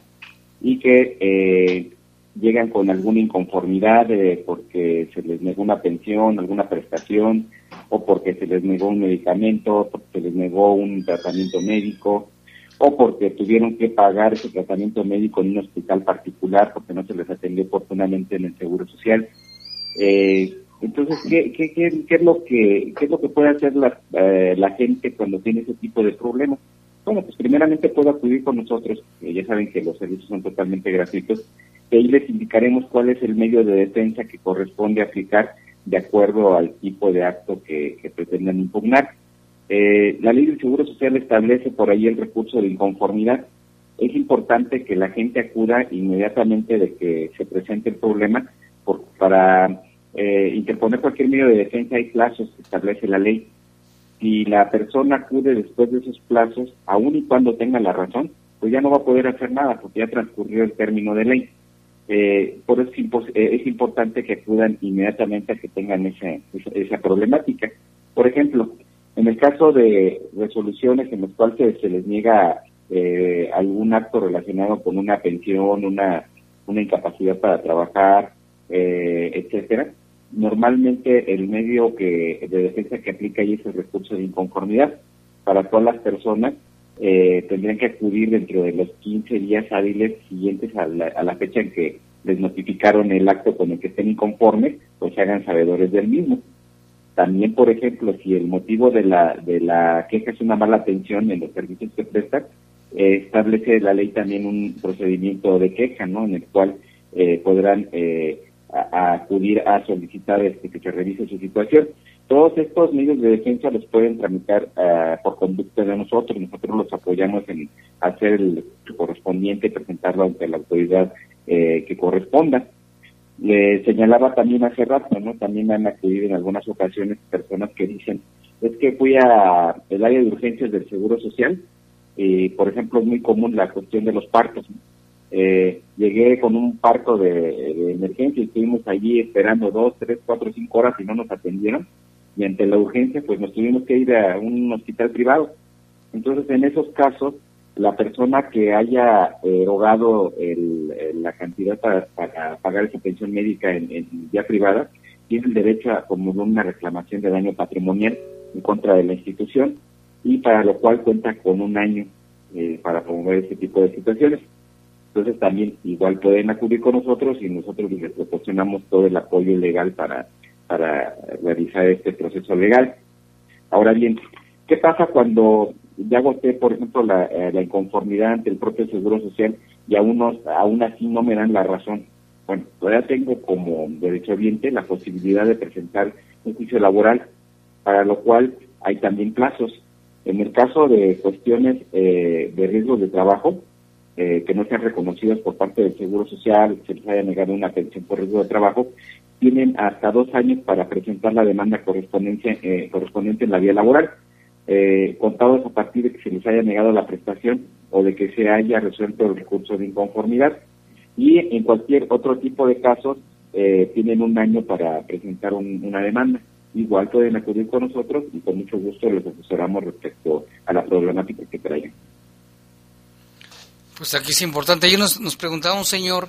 y que eh, llegan con alguna inconformidad eh, porque se les negó una pensión, alguna prestación, o porque se les negó un medicamento, porque se les negó un tratamiento médico, o porque tuvieron que pagar ese tratamiento médico en un hospital particular porque no se les atendió oportunamente en el Seguro Social. Eh, entonces, ¿qué, qué, qué, qué, es lo que, qué es lo que puede hacer la, eh, la gente cuando tiene ese tipo de problemas? Bueno, pues primeramente puede acudir con nosotros, ya saben que los servicios son totalmente gratuitos, y ahí les indicaremos cuál es el medio de defensa que corresponde aplicar de acuerdo al tipo de acto que, que pretendan impugnar. Eh, la ley del Seguro Social establece por ahí el recurso de inconformidad. Es importante que la gente acuda inmediatamente de que se presente el problema por, para eh, interponer cualquier medio de defensa. Hay plazos que establece la ley. Si la persona acude después de esos plazos, aun y cuando tenga la razón, pues ya no va a poder hacer nada porque ya transcurrió el término de ley. Eh, por eso es, eh, es, importante que acudan inmediatamente a que tengan esa, esa, esa problemática. Por ejemplo, en el caso de resoluciones en las cuales se, les niega eh, algún acto relacionado con una pensión, una, una incapacidad para trabajar, eh, etcétera, normalmente el medio que de defensa que aplica ahí es el recurso de inconformidad. Para todas las personas eh, tendrían que acudir dentro de los 15 días hábiles siguientes a la, a la fecha en que les notificaron el acto con el que estén inconformes, pues se hagan sabedores del mismo. También, por ejemplo, si el motivo de la, de la queja es una mala atención en los servicios que prestan, eh, establece la ley también un procedimiento de queja, ¿no? En el cual eh, podrán eh, acudir a solicitar este, que se revise su situación. Todos estos medios de defensa los pueden tramitar uh, por conducta de nosotros. Nosotros los apoyamos en hacer el correspondiente y presentarlo ante la autoridad eh, que corresponda. Le señalaba también hace rato, ¿no? También han acudido en algunas ocasiones personas que dicen, es que fui a el área de urgencias del Seguro Social y, por ejemplo, es muy común la cuestión de los partos. Eh, llegué con un parto de, emergencia y estuvimos allí esperando dos, tres, cuatro, cinco horas y no nos atendieron. Y ante la urgencia, pues nos tuvimos que ir a un hospital privado. Entonces, en esos casos, la persona que haya erogado el, la cantidad para, para, pagar esa pensión médica en, en privada tiene el derecho a como una reclamación de daño patrimonial en contra de la institución y para lo cual cuenta con un año eh, para promover este tipo de situaciones. Entonces también igual pueden acudir con nosotros y nosotros les proporcionamos todo el apoyo legal para, para realizar este proceso legal. Ahora bien, ¿qué pasa cuando ya agoté, por ejemplo, la, eh, la, inconformidad ante el propio Seguro Social y aún, no, aún así no me dan la razón. Bueno, todavía tengo como derechohabiente la posibilidad de presentar un juicio laboral, para lo cual hay también plazos. En el caso de cuestiones eh, de riesgos de trabajo, eh, que no sean reconocidas por parte del Seguro Social, se les haya negado una pensión por riesgo de trabajo, tienen hasta dos años para presentar la demanda correspondiente, eh, correspondiente en la vía laboral eh, contados a partir de que se les haya negado la prestación o de que se haya resuelto el recurso de inconformidad. Y en cualquier otro tipo de casos eh, tienen un año para presentar un, una demanda. Igual pueden acudir con nosotros y con mucho gusto les asesoramos respecto a la problemática que traigan. Pues aquí es importante. Ayer nos, nos preguntaba un señor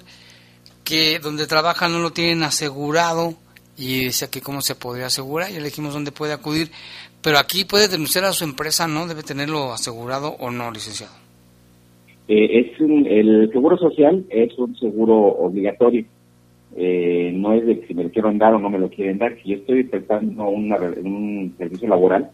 que donde trabaja no lo tienen asegurado y decía que cómo se podría asegurar, y le dijimos dónde puede acudir, pero aquí puede denunciar a su empresa, ¿no? Debe tenerlo asegurado o no, licenciado. Eh, es el seguro social es un seguro obligatorio. Eh, no es de si me lo quiero dar o no me lo quieren dar. Si yo estoy prestando un servicio laboral,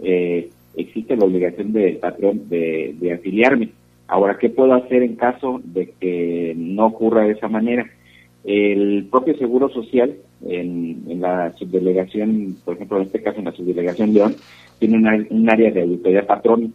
eh, existe la obligación del patrón de, de afiliarme. Ahora, ¿qué puedo hacer en caso de que no ocurra de esa manera? El propio Seguro Social, en, la subdelegación, por ejemplo, en este caso en la subdelegación León, tiene un área de auditoría patrón,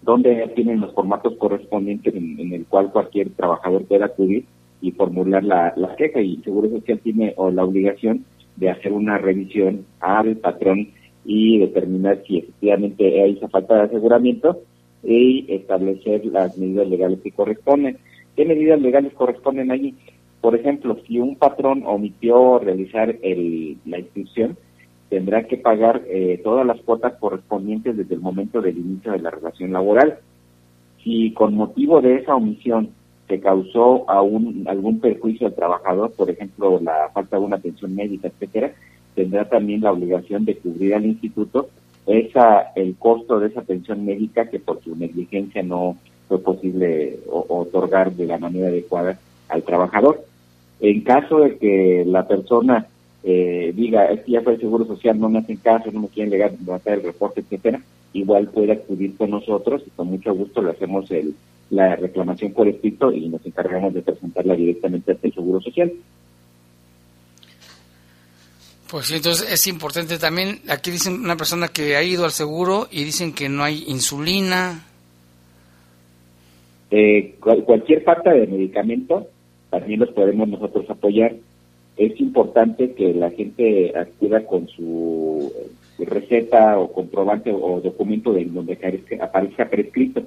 donde tienen los formatos correspondientes en, el cual cualquier trabajador pueda acudir y formular la, queja. Y Seguro Social tiene la obligación de hacer una revisión al patrón y determinar si efectivamente hay esa falta de aseguramiento y establecer las medidas legales que corresponden. ¿Qué medidas legales corresponden allí? Por ejemplo, si un patrón omitió realizar el, la inscripción, tendrá que pagar eh, todas las cuotas correspondientes desde el momento del inicio de la relación laboral. Si con motivo de esa omisión se causó algún perjuicio al trabajador, por ejemplo, la falta de una atención médica, etcétera, tendrá también la obligación de cubrir al instituto esa el costo de esa atención médica que por su negligencia no fue posible otorgar de la manera adecuada al trabajador. En caso de que la persona eh, diga, es que ya fue el Seguro Social, no me hacen caso, no me quieren levantar el reporte, etcétera, igual puede acudir con nosotros y con mucho gusto le hacemos el, la reclamación por escrito y nos encargamos de presentarla directamente al Seguro Social. Pues sí, entonces es importante también, aquí dicen una persona que ha ido al seguro y dicen que no hay insulina. Eh, cualquier falta de medicamento también los podemos nosotros apoyar. Es importante que la gente acuda con su receta o comprobante o documento de donde aparezca prescrito.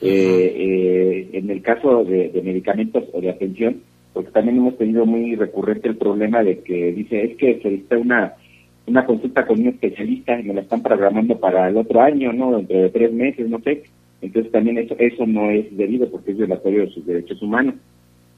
Eh, eh, en el caso de, medicamentos o de atención, porque también hemos tenido muy recurrente el problema de que dice, es que se necesita una, una consulta con un especialista y me la están programando para el otro año, ¿no? Dentro de tres meses, no sé. Entonces también eso, eso no es debido porque es violatorio de sus derechos humanos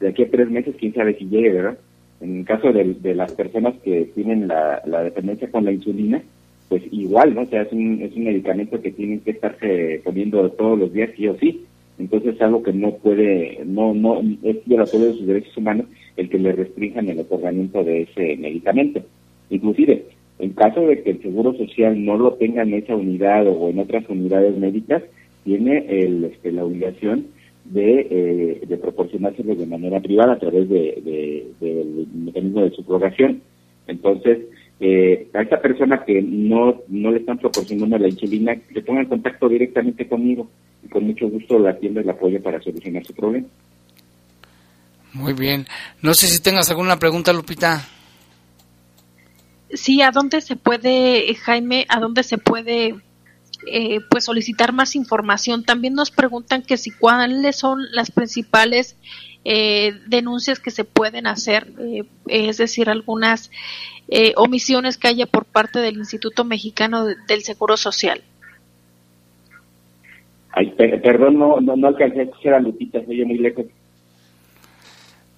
de aquí a tres meses, quién sabe si llegue, ¿verdad? En el caso de, de las personas que tienen la, la, dependencia con la insulina, pues igual, ¿no? O sea, es un, es un medicamento que tienen que estarse poniendo todos los días, sí o sí. Entonces es algo que no puede, no, no, es violatorio de sus derechos humanos el que le restrinjan el otorgamiento de ese medicamento. Inclusive, en caso de que el Seguro Social no lo tenga en esa unidad o en otras unidades médicas, tiene el, este, la obligación de, eh, de proporcionárselo de manera privada a través de, del mecanismo de subrogación. Entonces, eh, a esta persona que no, no le están proporcionando la insulina, se ponga en contacto directamente conmigo y con mucho gusto la atiendo y la apoyo para solucionar su problema. Muy bien. No sé si tengas alguna pregunta, Lupita. Sí, ¿a dónde se puede, Jaime, a dónde se puede eh, pues solicitar más información. También nos preguntan que si cuáles son las principales eh, denuncias que se pueden hacer, eh, es decir, algunas omisiones que haya por parte del Instituto Mexicano del Seguro Social. Ay, perdón, no, no, no alcancé a escuchar a Lupita, se muy lejos.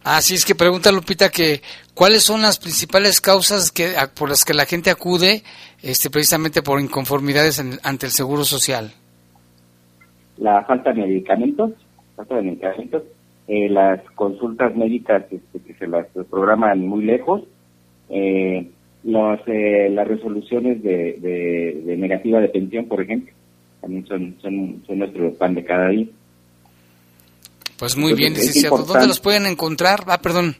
Así es que pregunta Lupita que cuáles son las principales causas que por las que la gente acude este precisamente por inconformidades ante el seguro social. La falta de medicamentos, falta de medicamentos, eh, las consultas médicas este, que se las programan muy lejos, eh, eh, las resoluciones de, de, negativa de pensión, por ejemplo, también son, son, son nuestro pan de cada día. Pues muy bien, licenciado. ¿Dónde los pueden encontrar? Ah, perdón.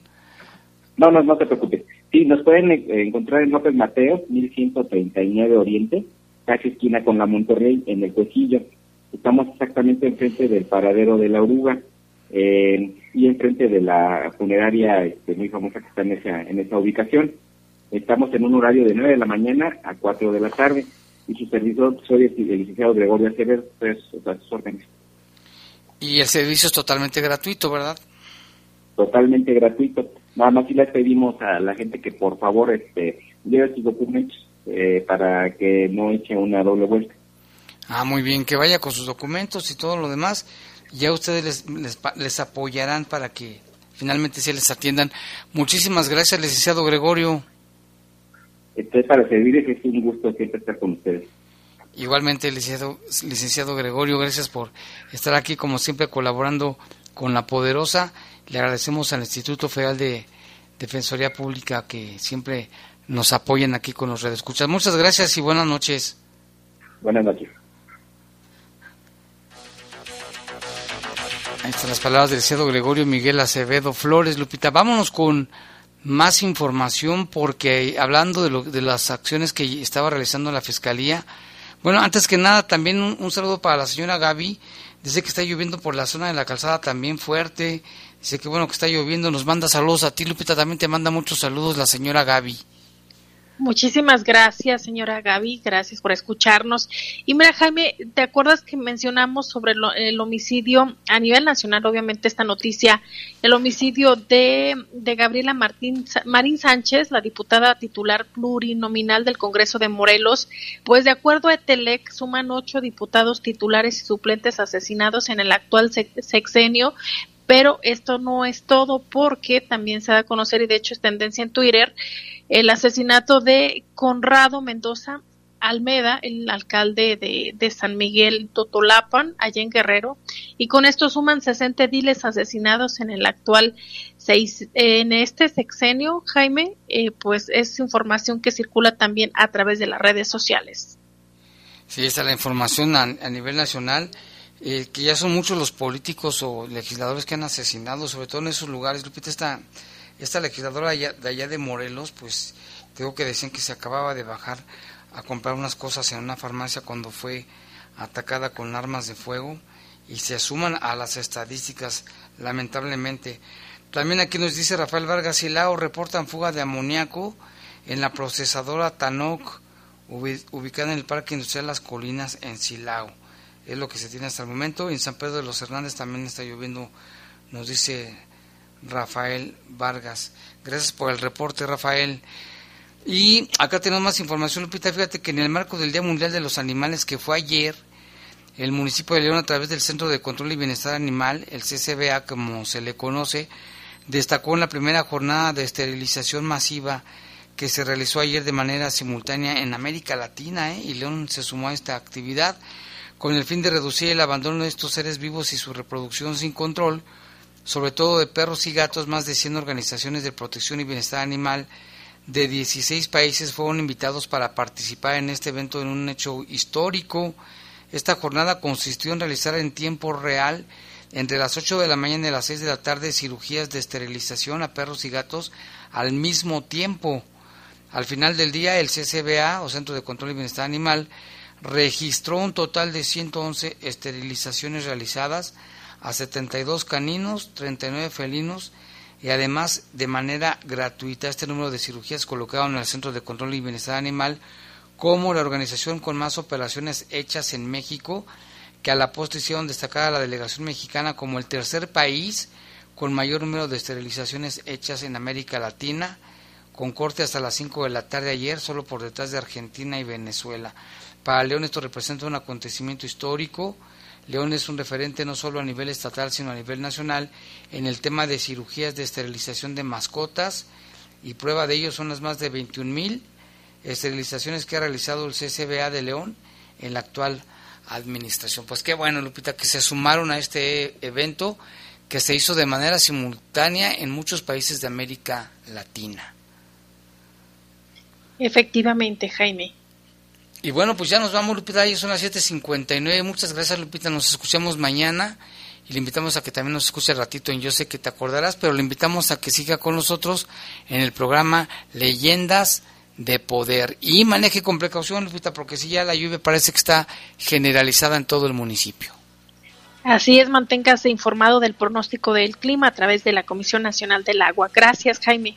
No, no, no te preocupes. Sí, nos pueden eh, encontrar en López Mateo, 1139 Oriente, casi esquina con la Monterrey, en el Cuecillo. Estamos exactamente enfrente del paradero de la oruga eh, y enfrente de la funeraria este, muy famosa que está en esa, en esa ubicación. Estamos en un horario de 9 de la mañana a 4 de la tarde y su servidor soy el licenciado Gregorio Acevedo, pues, a sus órdenes. Y el servicio es totalmente gratuito, ¿verdad? Totalmente gratuito. Nada más si les pedimos a la gente que por favor este, lleve sus documentos eh, para que no eche una doble vuelta. Ah, muy bien, que vaya con sus documentos y todo lo demás. Ya ustedes les, les, apoyarán para que finalmente se les atiendan. Muchísimas gracias, licenciado Gregorio. Estoy para servirles, es un gusto siempre estar con ustedes. Igualmente, licenciado, licenciado Gregorio, gracias por estar aquí, como siempre, colaborando con la Poderosa. Le agradecemos al Instituto Federal de Defensoría Pública que siempre nos apoyan aquí con los redescuchas. Muchas gracias y buenas noches. Buenas noches. Ahí están las palabras del licenciado Gregorio Miguel Acevedo Flores. Lupita, vámonos con más información porque hablando de, lo, de las acciones que estaba realizando la Fiscalía, bueno, antes que nada, también un, saludo para la señora Gaby. Dice que está lloviendo por la zona de la calzada también fuerte. Dice que bueno que está lloviendo. Nos manda saludos a ti, Lupita. También te manda muchos saludos la señora Gaby. Muchísimas gracias, señora Gaby, gracias por escucharnos. Y mira, Jaime, ¿te acuerdas que mencionamos sobre el homicidio a nivel nacional, obviamente esta noticia, el homicidio de, de Gabriela Martín, Marín Sánchez, la diputada titular plurinominal del Congreso de Morelos? Pues de acuerdo a Etelec, suman ocho diputados titulares y suplentes asesinados en el actual sexenio, pero esto no es todo porque también se da a conocer, y de hecho es tendencia en Twitter, el asesinato de Conrado Mendoza Almeda, el alcalde de, San Miguel Totolapan, allá en Guerrero, y con esto suman 60 ediles asesinados en el actual seis, en este sexenio, Jaime, eh, pues es información que circula también a través de las redes sociales. Sí, esta es la información a, nivel nacional, eh, que ya son muchos los políticos o legisladores que han asesinado, sobre todo en esos lugares. Lupita, está esta legisladora de allá de Morelos, pues tengo que decir que se acababa de bajar a comprar unas cosas en una farmacia cuando fue atacada con armas de fuego y se asuman a las estadísticas, lamentablemente. También aquí nos dice Rafael Vargas Silao, reportan fuga de amoníaco en la procesadora Tanoc, ubicada en el Parque Industrial Las Colinas, en Silao. Es lo que se tiene hasta el momento. En San Pedro de los Hernández también está lloviendo, nos dice Rafael Vargas. Gracias por el reporte, Rafael. Y acá tenemos más información, Lupita. Fíjate que en el marco del Día Mundial de los Animales, que fue ayer, el municipio de León, a través del Centro de Control y Bienestar Animal, el CCBA, como se le conoce, destacó en la primera jornada de esterilización masiva que se realizó ayer de manera simultánea en América Latina, ¿eh? y León se sumó a esta actividad con el fin de reducir el abandono de estos seres vivos y su reproducción sin control sobre todo de perros y gatos, más de 100 organizaciones de protección y bienestar animal de 16 países fueron invitados para participar en este evento en un hecho histórico. Esta jornada consistió en realizar en tiempo real, entre las 8 de la mañana y las 6 de la tarde, cirugías de esterilización a perros y gatos al mismo tiempo. Al final del día, el CCBA, o Centro de Control y Bienestar Animal, registró un total de 111 esterilizaciones realizadas, a 72 caninos, 39 felinos y además de manera gratuita este número de cirugías colocado en el Centro de Control y Bienestar Animal como la organización con más operaciones hechas en México, que a la postre hicieron destacar la delegación mexicana como el tercer país con mayor número de esterilizaciones hechas en América Latina, con corte hasta las 5 de la tarde ayer, solo por detrás de Argentina y Venezuela. Para León esto representa un acontecimiento histórico, León es un referente no solo a nivel estatal, sino a nivel nacional en el tema de cirugías de esterilización de mascotas y prueba de ello son las más de 21 mil esterilizaciones que ha realizado el CCBA de León en la actual administración. Pues qué bueno, Lupita, que se sumaron a este evento que se hizo de manera simultánea en muchos países de América Latina. Efectivamente, Jaime. Y bueno, pues ya nos vamos, Lupita, ya son las 7.59. Muchas gracias, Lupita. Nos escuchamos mañana y le invitamos a que también nos escuche ratito en Yo sé que te acordarás, pero le invitamos a que siga con nosotros en el programa Leyendas de Poder. Y maneje con precaución, Lupita, porque si ya la lluvia parece que está generalizada en todo el municipio. Así es, manténgase informado del pronóstico del clima a través de la Comisión Nacional del Agua. Gracias, Jaime.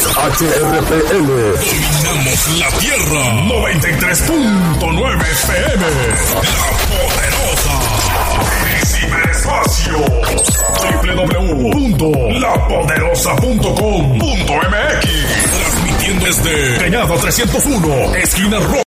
XHRPL. Dominamos la Tierra. 93.9 FM. La Poderosa. Ciberespacio. www.lapoderosa.com.mx. Transmitiendo desde Cañada 301, esquina Roja.